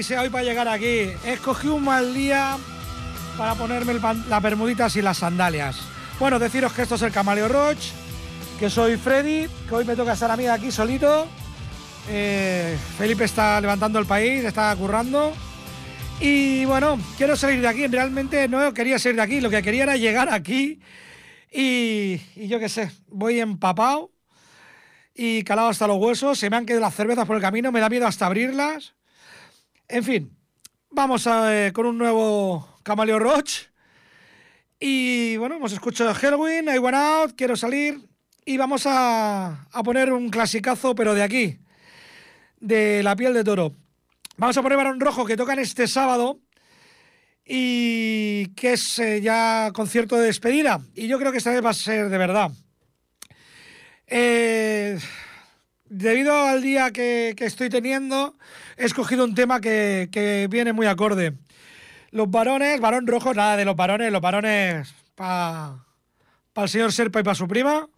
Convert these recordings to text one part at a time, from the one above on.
odisea hoy para llegar aquí? Escogí un mal día para ponerme las bermuditas y las sandalias. Bueno, deciros que esto es el Camaleo Roach, que soy Freddy, que hoy me toca estar a mí aquí solito. Eh, Felipe está levantando el país, está currando. Y bueno, quiero salir de aquí. Realmente no quería salir de aquí, lo que quería era llegar aquí. Y, y yo qué sé, voy empapado y calado hasta los huesos. Se me han quedado las cervezas por el camino, me da miedo hasta abrirlas. En fin, vamos eh, con un nuevo Camaleo Roach. Y bueno, hemos escuchado Halloween, I Went Out, Quiero Salir. Y vamos a, a poner un clasicazo, pero de aquí, de la piel de toro. Vamos a poner Barón Rojo, que tocan este sábado y que es eh, ya concierto de despedida. Y yo creo que esta vez va a ser de verdad. Eh, debido al día que, estoy teniendo, he escogido un tema que, que viene muy acorde. Los varones, varón rojo, nada de los varones, los varones para el señor Serpa y para su prima.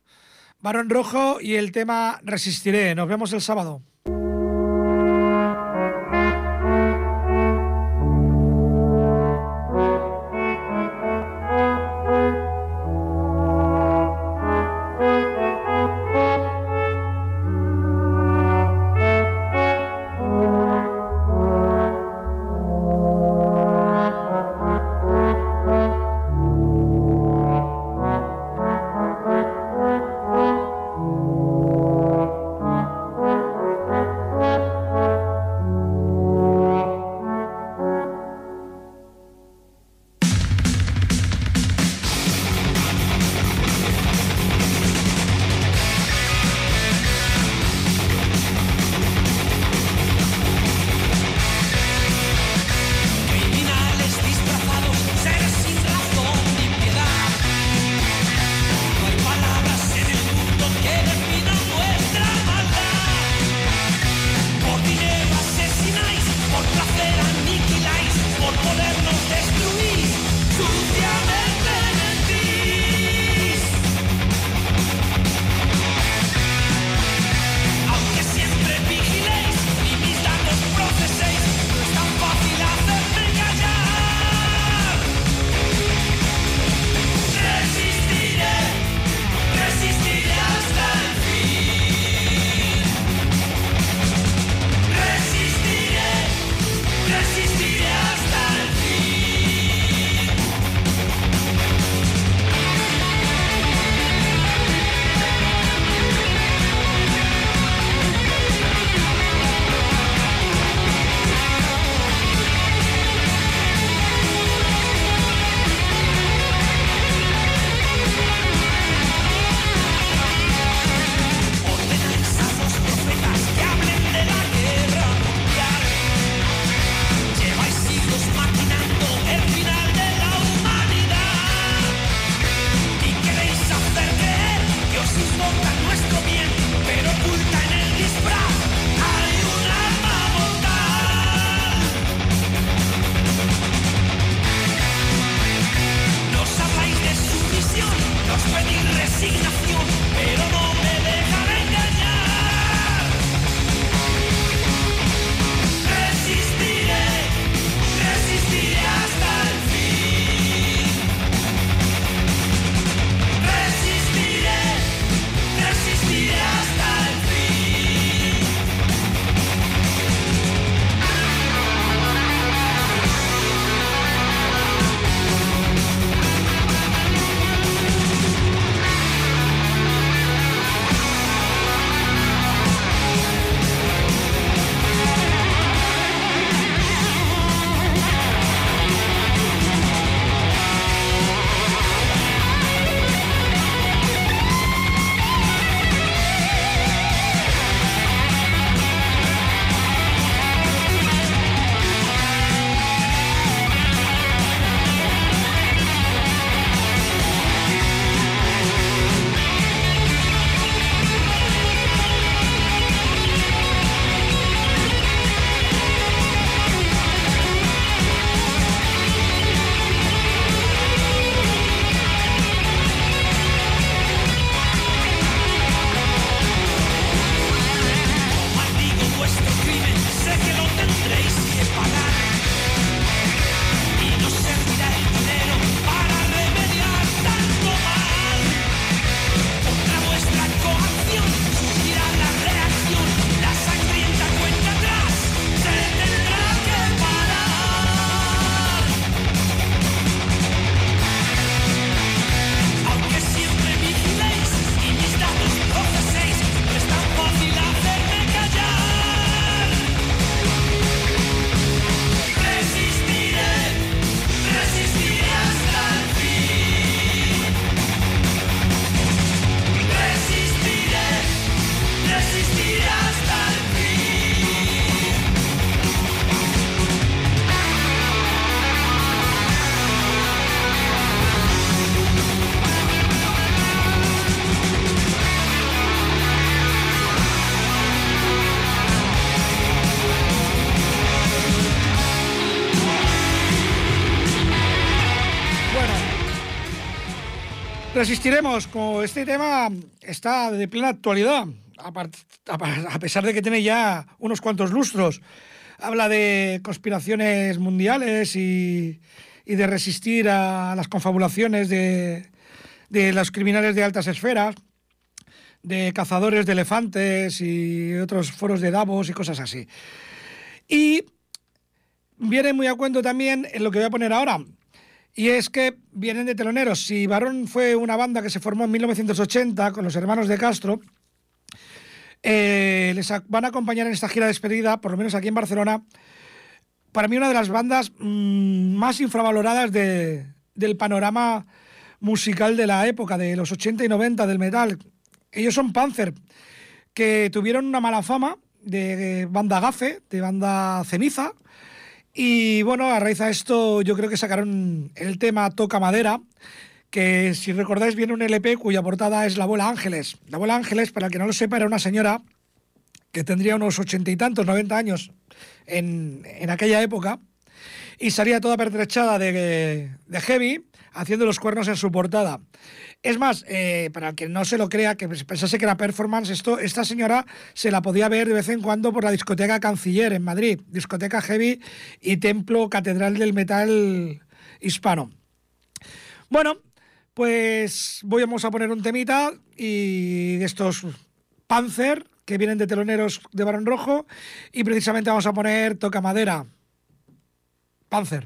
Varón rojo y el tema Resistiré. Nos vemos el sábado. Resistiremos, como este tema está de plena actualidad, a, pesar de que tiene ya unos cuantos lustros. Habla de conspiraciones mundiales y, y de resistir a las confabulaciones de, de los criminales de altas esferas, de cazadores de elefantes y otros foros de Davos y cosas así. Y viene muy a cuento también en lo que voy a poner ahora. Y es que vienen de teloneros. Si Barón fue una banda que se formó en 1980 con los hermanos de Castro, eh, les van a acompañar en esta gira de despedida, por lo menos aquí en Barcelona, para mí una de las bandas mm, más infravaloradas de- del panorama musical de la época, de los 80 y 90 del metal. Ellos son Panzer, que tuvieron una mala fama de banda gafe, de banda ceniza, y bueno, a raíz de esto yo creo que sacaron el tema Toca Madera, que si recordáis viene un LP cuya portada es La Abuela Ángeles. La Abuela Ángeles, para el que no lo sepa, era una señora que tendría unos ochenta y tantos, 90 años en, en aquella época, y salía toda pertrechada de, de heavy, haciendo los cuernos en su portada. Es más, eh, para el que no se lo crea, que pensase que era performance, esto, esta señora se la podía ver de vez en cuando por la discoteca Canciller en Madrid, discoteca heavy y templo catedral del metal hispano. Bueno, pues voy vamos a poner un temita y de estos Panzer que vienen de teloneros de Barón Rojo y precisamente vamos a poner Toca Madera. Panzer.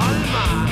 Alma,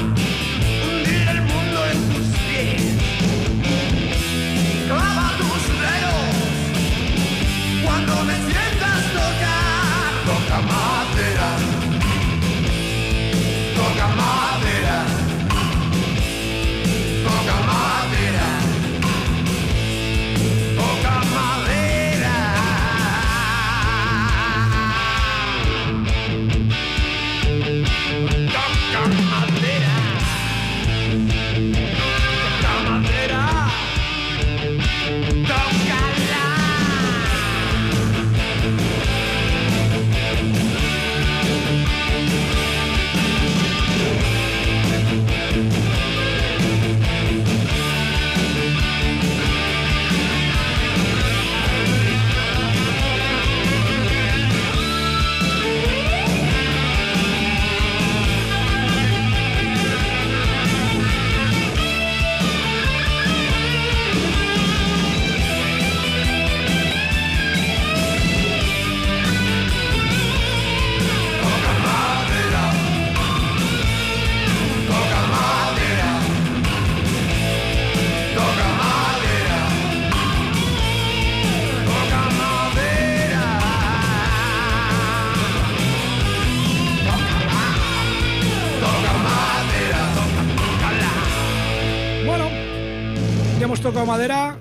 tocado madera.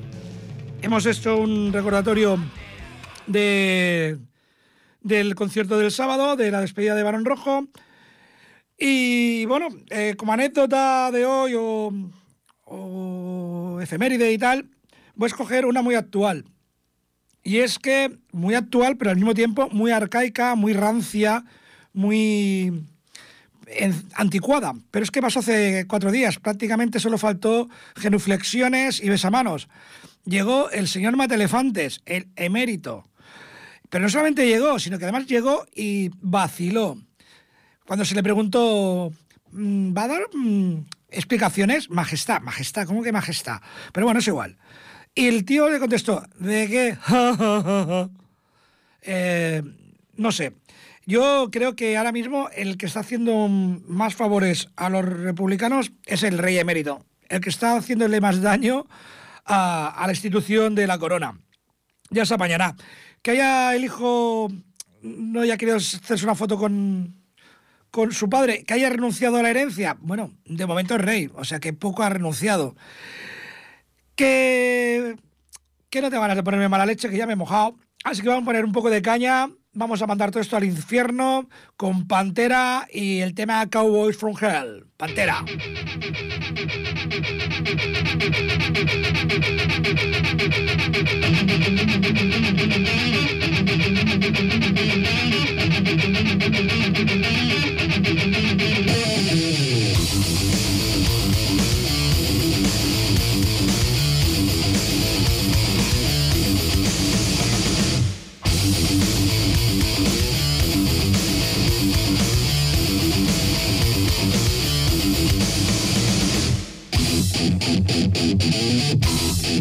Hemos hecho un recordatorio de, del concierto del sábado, de la despedida de Barón Rojo. Y bueno, eh, como anécdota de hoy o, o efeméride y tal, voy a escoger una muy actual. Y es que muy actual, pero al mismo tiempo muy arcaica, muy rancia, muy anticuada. Pero es que pasó hace cuatro días. Prácticamente solo faltó genuflexiones y besamanos. Llegó el señor Matelefantes, el emérito. Pero no solamente llegó, sino que además llegó y vaciló. Cuando se le preguntó, mm, ¿va a dar mm, explicaciones? Majestad, majestad, ¿cómo que majestad? Pero bueno, es igual. Y el tío le contestó, ¿de qué? Eh, no sé. Yo creo que ahora mismo el que está haciendo más favores a los republicanos es el rey emérito, el que está haciéndole más daño a, a la institución de la corona. Ya se apañará. Que haya el hijo no haya querido hacerse una foto con, con su padre, que haya renunciado a la herencia. Bueno, de momento es rey, o sea que poco ha renunciado. Que, que no te ganas de ponerme mala leche, que ya me he mojado. Así que vamos a poner un poco de caña. Vamos a mandar todo esto al infierno con Pantera y el tema Cowboys from Hell. Pantera.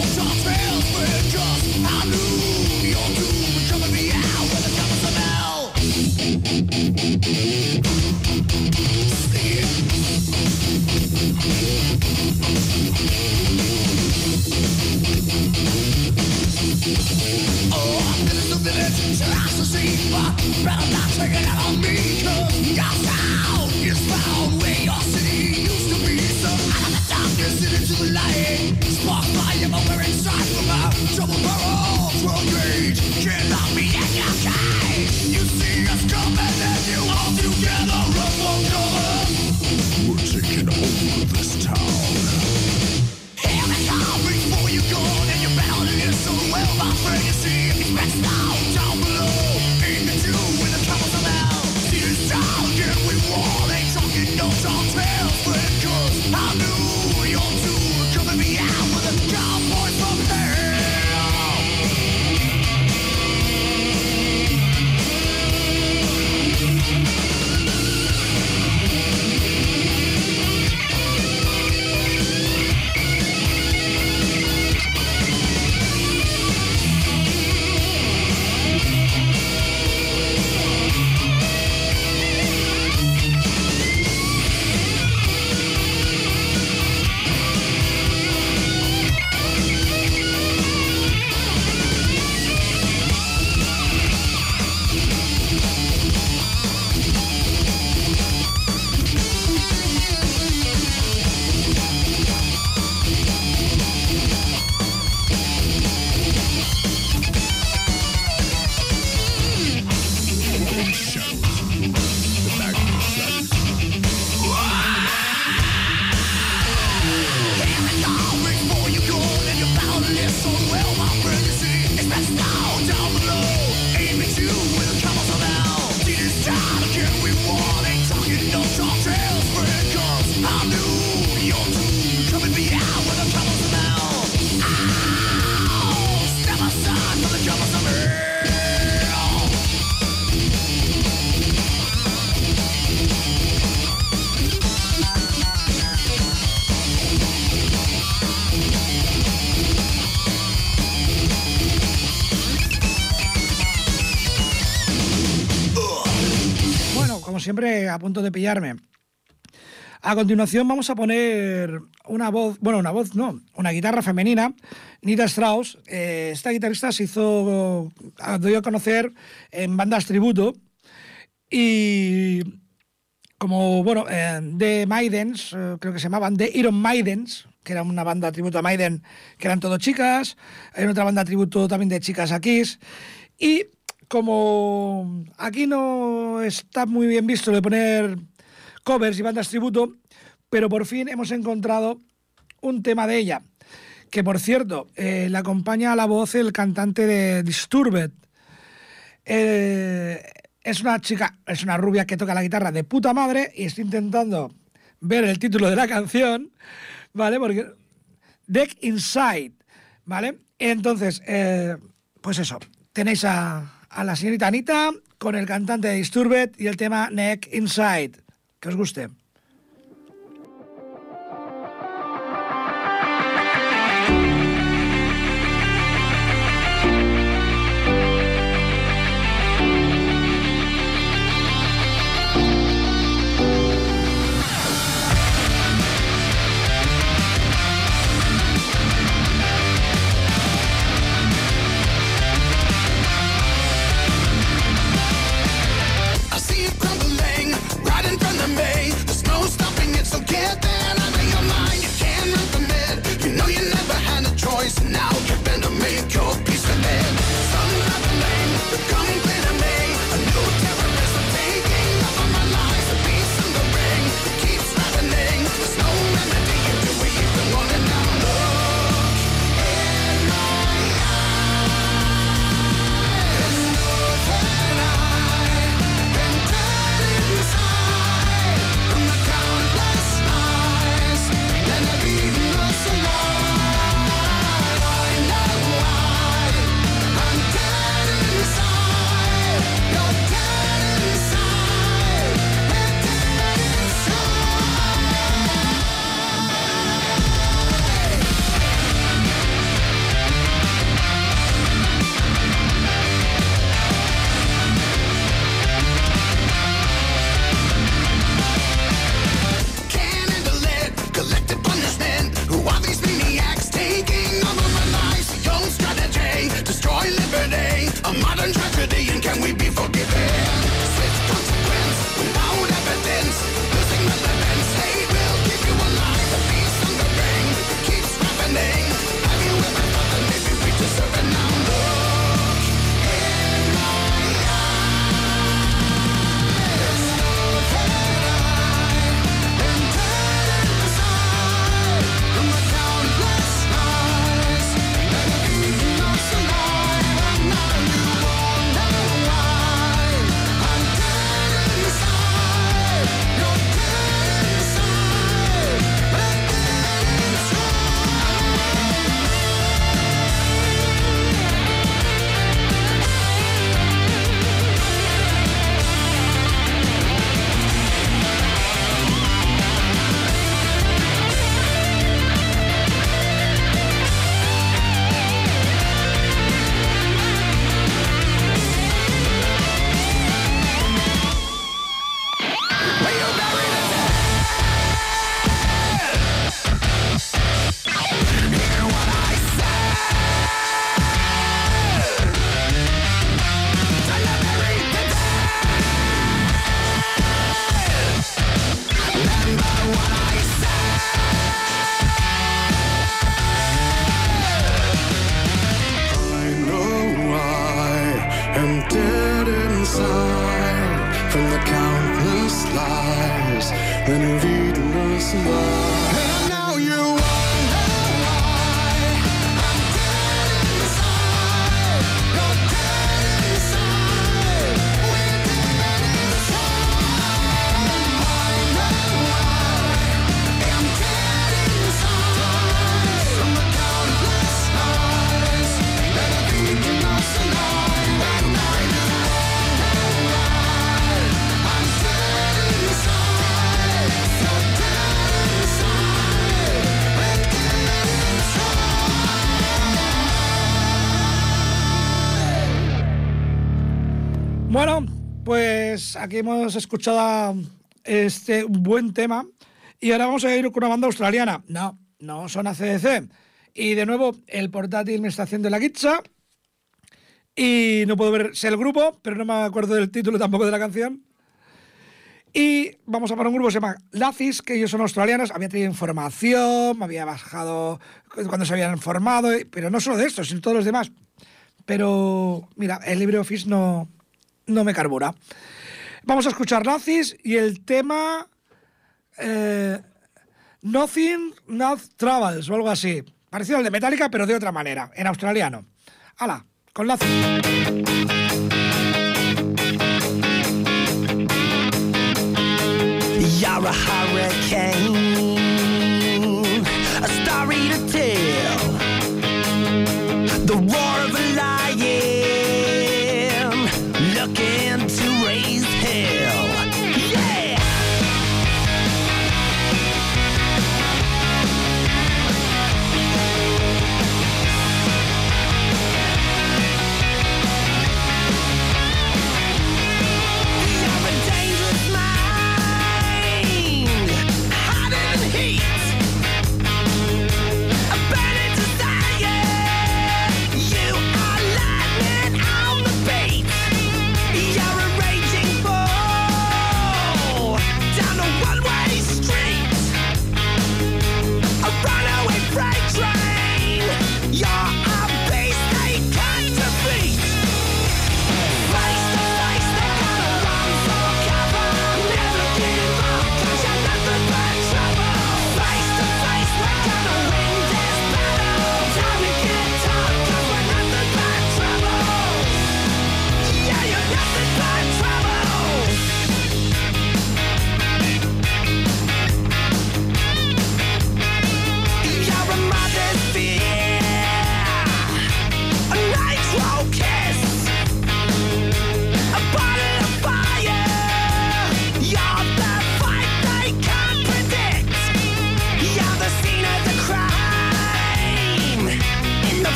Don't stop. A punto de pillarme. A continuación vamos a poner una voz, bueno, una voz no, una guitarra femenina, Nita Strauss. Eh, esta guitarrista se hizo, dio a conocer en bandas tributo y como, bueno, eh, The Maidens, eh, creo que se llamaban, The Iron Maidens, que era una banda tributo a Maiden, que eran todo chicas. Hay otra banda tributo también de chicas a Kiss. Y como aquí no está muy bien visto de poner covers y bandas tributo, pero por fin hemos encontrado un tema de ella, que por cierto, eh, le acompaña a la voz el cantante de Disturbed. Eh, es una chica, es una rubia que toca la guitarra de puta madre y estoy intentando ver el título de la canción, ¿vale? Porque Deck Inside, ¿vale? Entonces, eh, pues eso, tenéis a, a la señorita Anita con el cantante de Disturbed y el tema Neck Inside. Que os guste. Bueno, pues aquí hemos escuchado este buen tema y ahora vamos a ir con una banda australiana. No, no son ACDC. Y de nuevo, el portátil me está haciendo la guicha y no puedo ver sé el grupo, pero no me acuerdo del título tampoco de la canción. Y vamos a poner un grupo que se llama Lacis, que ellos son australianos. Había tenido información, me había bajado cuando se habían formado, pero no solo de esto, sino todos los demás. Pero mira, el LibreOffice no, no me carbura. Vamos a escuchar Lacis y el tema eh, Nothing Not Travels o algo así. Parecido al de Metallica, pero de otra manera, en australiano. ¡Hala! Con Lacis. You're hurricane,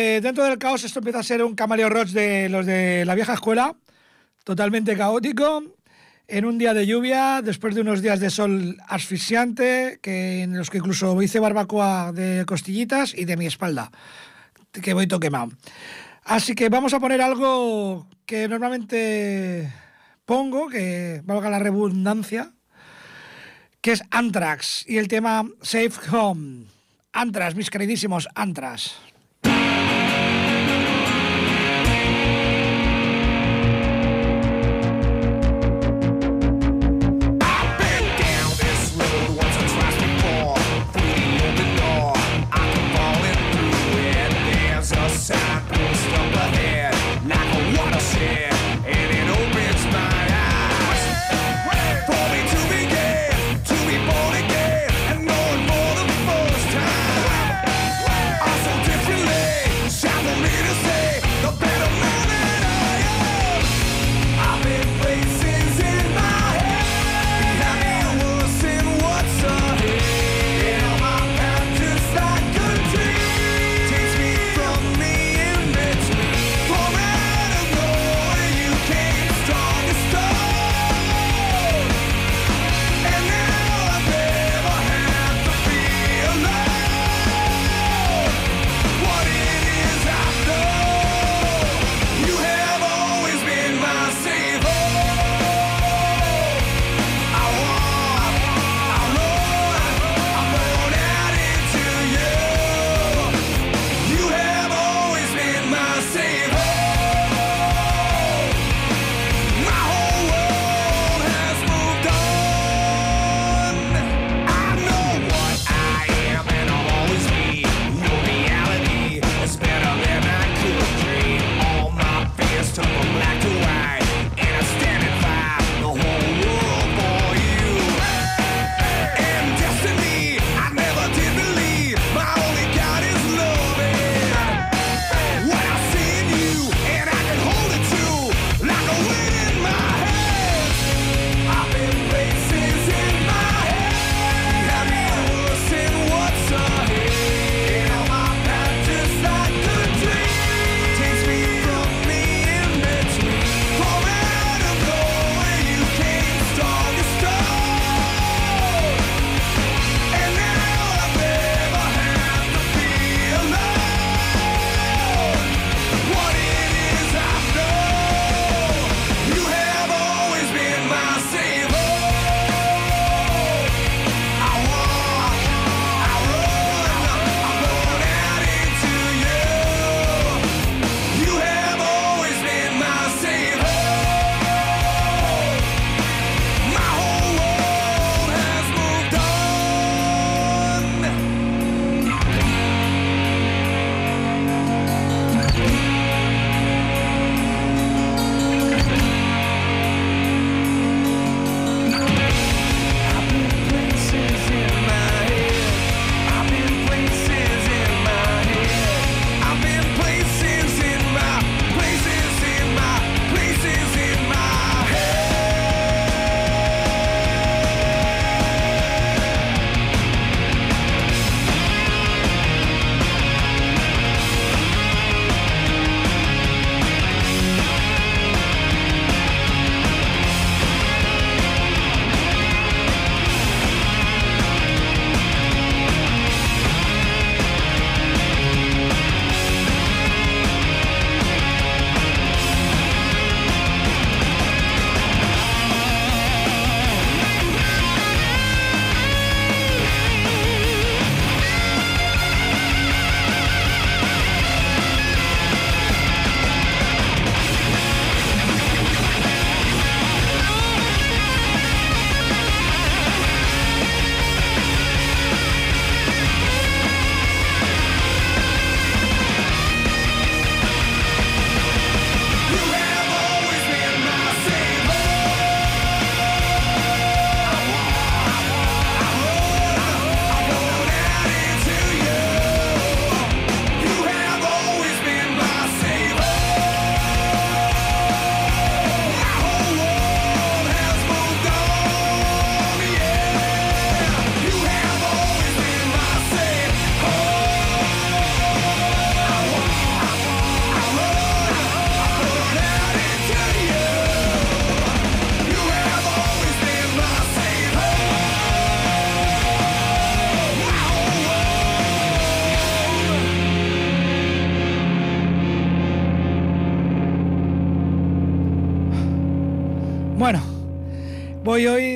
eh, dentro del caos esto empieza a ser un camaleo roach de los de la vieja escuela, totalmente caótico, en un día de lluvia, después de unos días de sol asfixiante, que, en los que incluso hice barbacoa de costillitas y de mi espalda, que voy todo quemado. Así que vamos a poner algo que normalmente pongo, que valga la redundancia, que es Anthrax y el tema Safe Home. Anthrax, mis queridísimos Anthrax.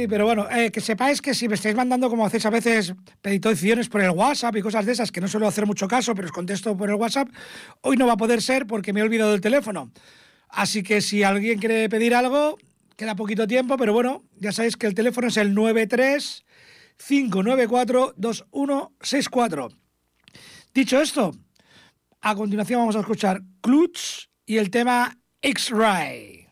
Pero bueno, eh, que sepáis que si me estáis mandando, como hacéis a veces, peticiones por el WhatsApp y cosas de esas, que no suelo hacer mucho caso, pero os contesto por el WhatsApp, hoy no va a poder ser porque me he olvidado del teléfono. Así que si alguien quiere pedir algo, queda poquito tiempo, pero bueno, ya sabéis que el teléfono es el 93 594 2164. Dicho esto, a continuación vamos a escuchar Clutch y el tema X-Ray.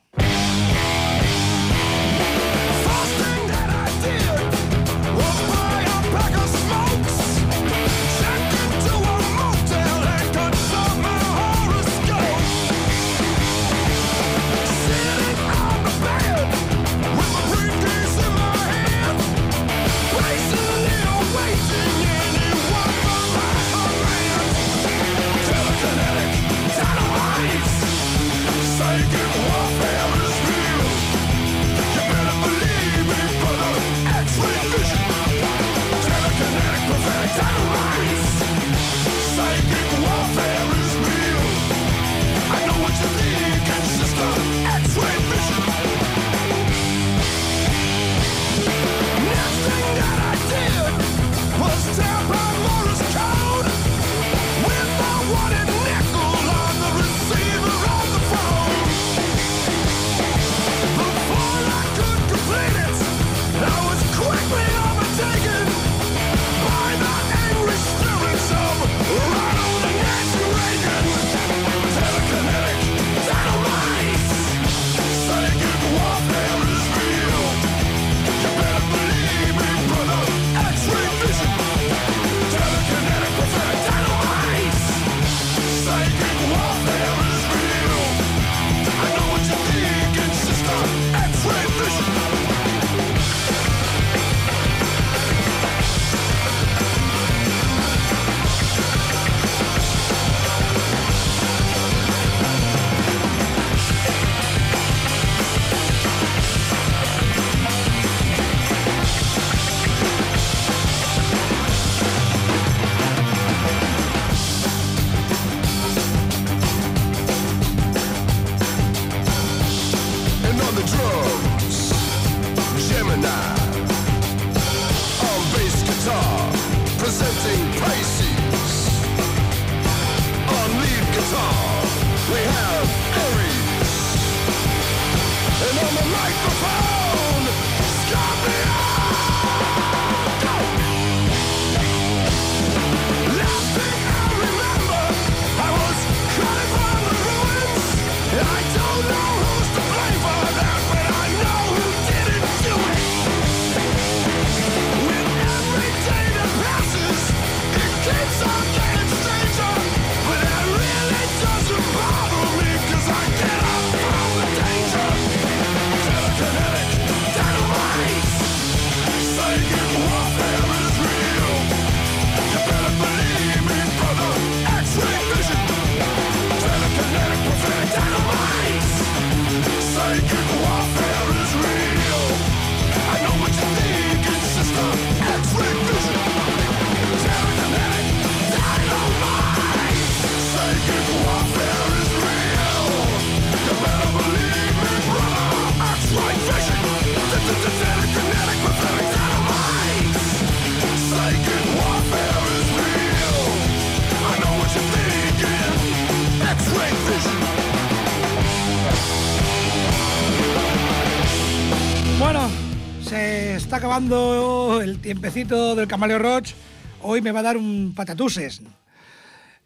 Acabando el tiempecito del Camaleo Roach. Hoy me va a dar un patatuses.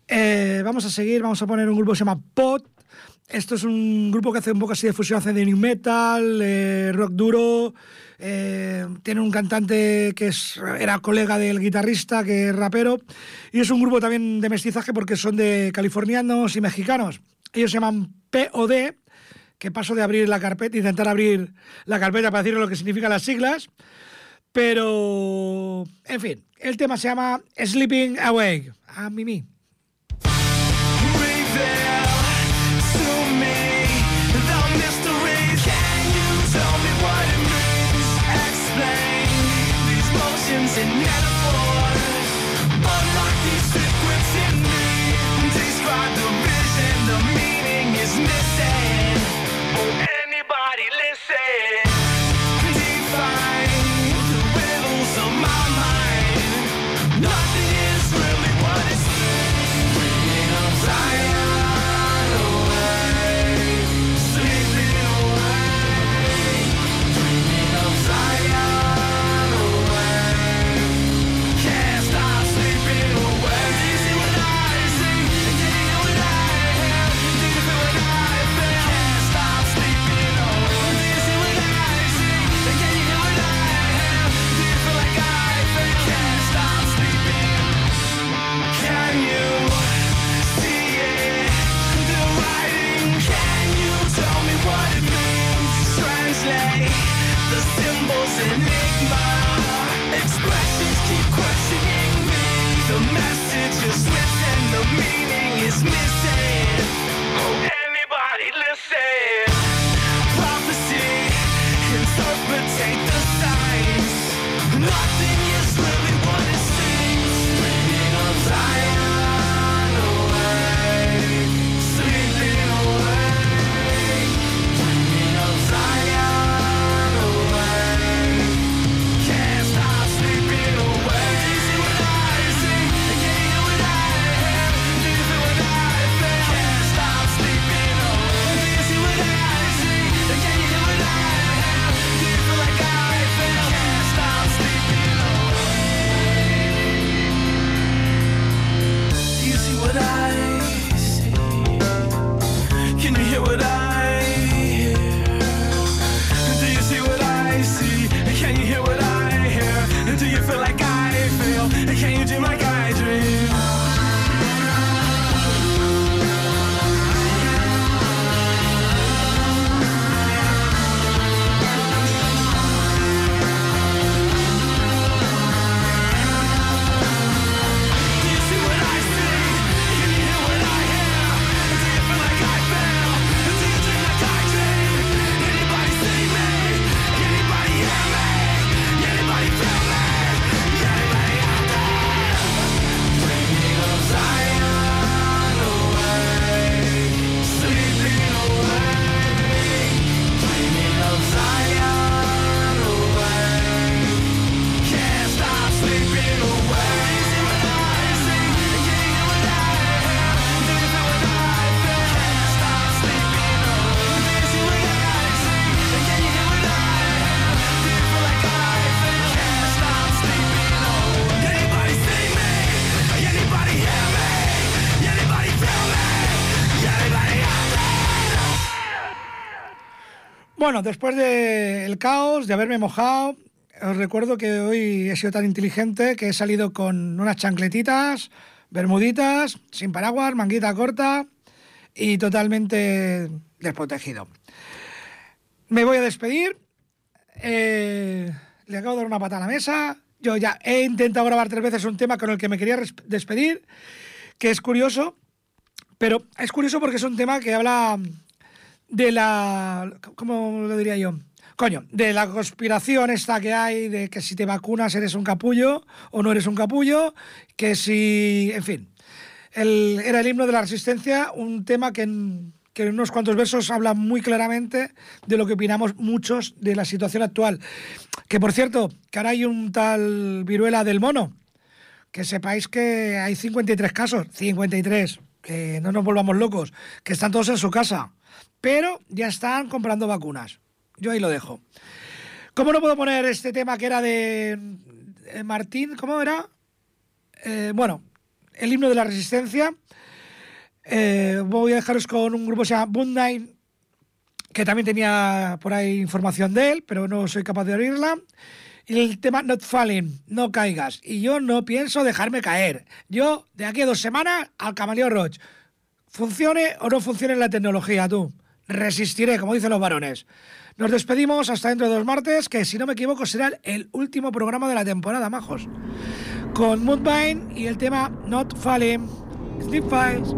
Eh, vamos a seguir, vamos a poner un grupo que se llama Pot. Esto es un grupo que hace un poco así de fusión, hace de new metal, eh, rock duro. eh, tiene un cantante que es, era colega del guitarrista, que es rapero. Y es un grupo también de mestizaje porque son de californianos y mexicanos. Ellos se llaman POD, que paso de abrir la carpeta, intentar abrir la carpeta para decir lo que significan las siglas. Pero, en fin, el tema se llama Sleeping Awake. A mí. Bueno, después del caos, de haberme mojado, os recuerdo que hoy he sido tan inteligente que he salido con unas chancletitas, bermuditas, sin paraguas, manguita corta y totalmente desprotegido. Me voy a despedir. Eh, le acabo de dar una pata a la mesa. Yo ya he intentado grabar tres veces un tema con el que me quería despedir, que es curioso, pero es curioso porque es un tema que habla de la. ¿Cómo lo diría yo? Coño, de la conspiración esta que hay, de que si te vacunas eres un capullo o no eres un capullo, que si. En fin. El- era el himno de la resistencia, un tema que en, que en unos cuantos versos habla muy claramente de lo que opinamos muchos de la situación actual. Que por cierto, que ahora hay un tal viruela del mono, que sepáis que hay 53 casos, 53, que no nos volvamos locos, que están todos en su casa, pero ya están comprando vacunas. Yo ahí lo dejo. ¿Cómo no puedo poner este tema que era de, de Martín? ¿Cómo era? Eh, bueno, el himno de la resistencia. Eh, voy a dejaros con un grupo que se llama Bundain, que también tenía por ahí información de él, pero no soy capaz de oírla. Y el tema Not Falling, no caigas. Y yo no pienso dejarme caer. Yo, de aquí a dos semanas, al Camaleo Roach. Funcione o no funcione la tecnología, tú. Resistiré, como dicen los varones. Nos despedimos hasta dentro de dos martes, que si no me equivoco será el último programa de la temporada, majos. Con Moonvine y el tema Not Falling. Sleep Files.